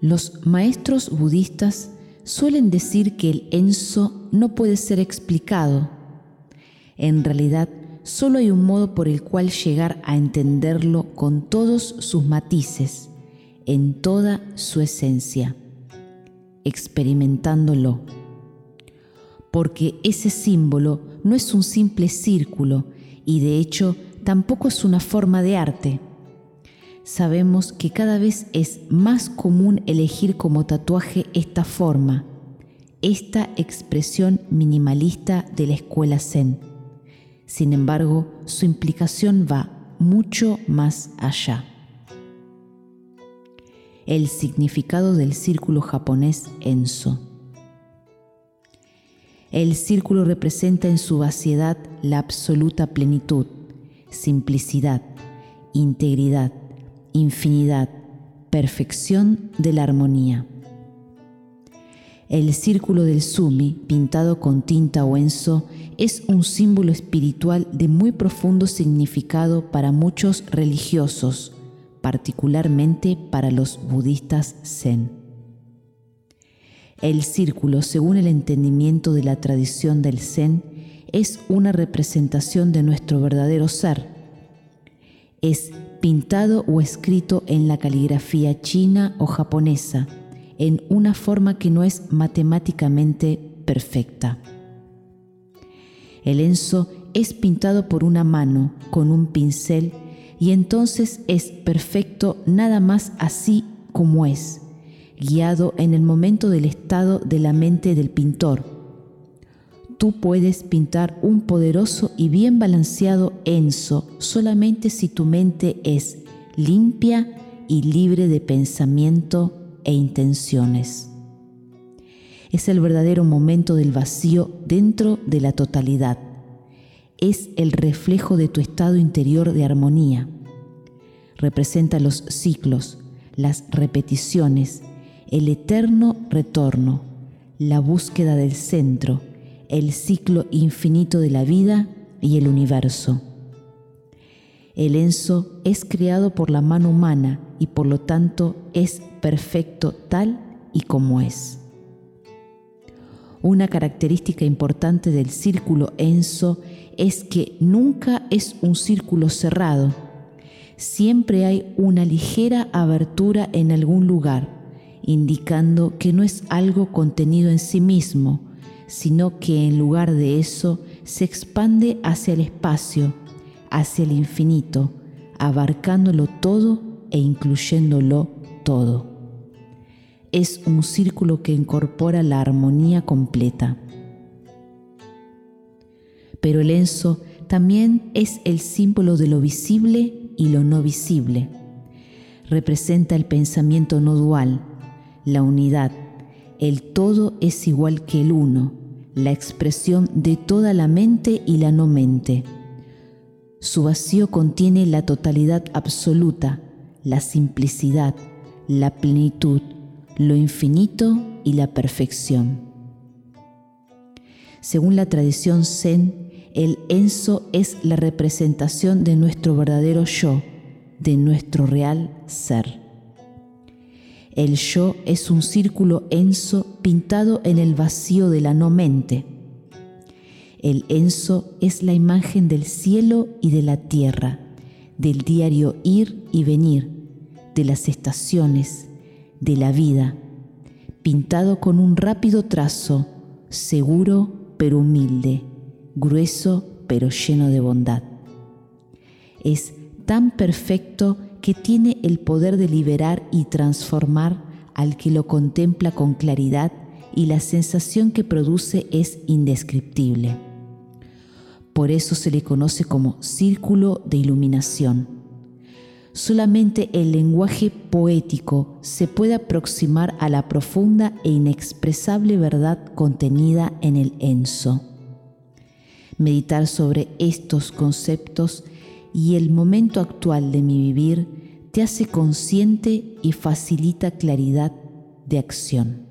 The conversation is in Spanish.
Los maestros budistas suelen decir que el enso no puede ser explicado. En realidad, solo hay un modo por el cual llegar a entenderlo con todos sus matices, en toda su esencia, experimentándolo. Porque ese símbolo no es un simple círculo y de hecho tampoco es una forma de arte. Sabemos que cada vez es más común elegir como tatuaje esta forma, esta expresión minimalista de la escuela zen. Sin embargo, su implicación va mucho más allá. El significado del círculo japonés Enso. El círculo representa en su vaciedad la absoluta plenitud, simplicidad, integridad, infinidad, perfección de la armonía. El círculo del sumi, pintado con tinta o enso, es un símbolo espiritual de muy profundo significado para muchos religiosos, particularmente para los budistas zen. El círculo, según el entendimiento de la tradición del zen, es una representación de nuestro verdadero ser. Es pintado o escrito en la caligrafía china o japonesa, en una forma que no es matemáticamente perfecta. El enso es pintado por una mano con un pincel y entonces es perfecto nada más así como es, guiado en el momento del estado de la mente del pintor tú puedes pintar un poderoso y bien balanceado enso solamente si tu mente es limpia y libre de pensamiento e intenciones. Es el verdadero momento del vacío dentro de la totalidad. Es el reflejo de tu estado interior de armonía. Representa los ciclos, las repeticiones, el eterno retorno, la búsqueda del centro, el ciclo infinito de la vida y el universo. El enso es creado por la mano humana y por lo tanto es perfecto tal y como es. Una característica importante del círculo enso es que nunca es un círculo cerrado. Siempre hay una ligera abertura en algún lugar, indicando que no es algo contenido en sí mismo, sino que en lugar de eso se expande hacia el espacio, hacia el infinito, abarcándolo todo e incluyéndolo todo. Es un círculo que incorpora la armonía completa. Pero el enso también es el símbolo de lo visible y lo no visible. Representa el pensamiento no dual, la unidad, el todo es igual que el uno, la expresión de toda la mente y la no mente. Su vacío contiene la totalidad absoluta, la simplicidad, la plenitud, lo infinito y la perfección. Según la tradición zen, el enso es la representación de nuestro verdadero yo, de nuestro real ser. El yo es un círculo enso pintado en el vacío de la no mente. El enso es la imagen del cielo y de la tierra, del diario ir y venir, de las estaciones, de la vida, pintado con un rápido trazo, seguro pero humilde, grueso pero lleno de bondad. Es tan perfecto que tiene el poder de liberar y transformar al que lo contempla con claridad y la sensación que produce es indescriptible. Por eso se le conoce como círculo de iluminación. Solamente el lenguaje poético se puede aproximar a la profunda e inexpresable verdad contenida en el enso. Meditar sobre estos conceptos y el momento actual de mi vivir te hace consciente y facilita claridad de acción.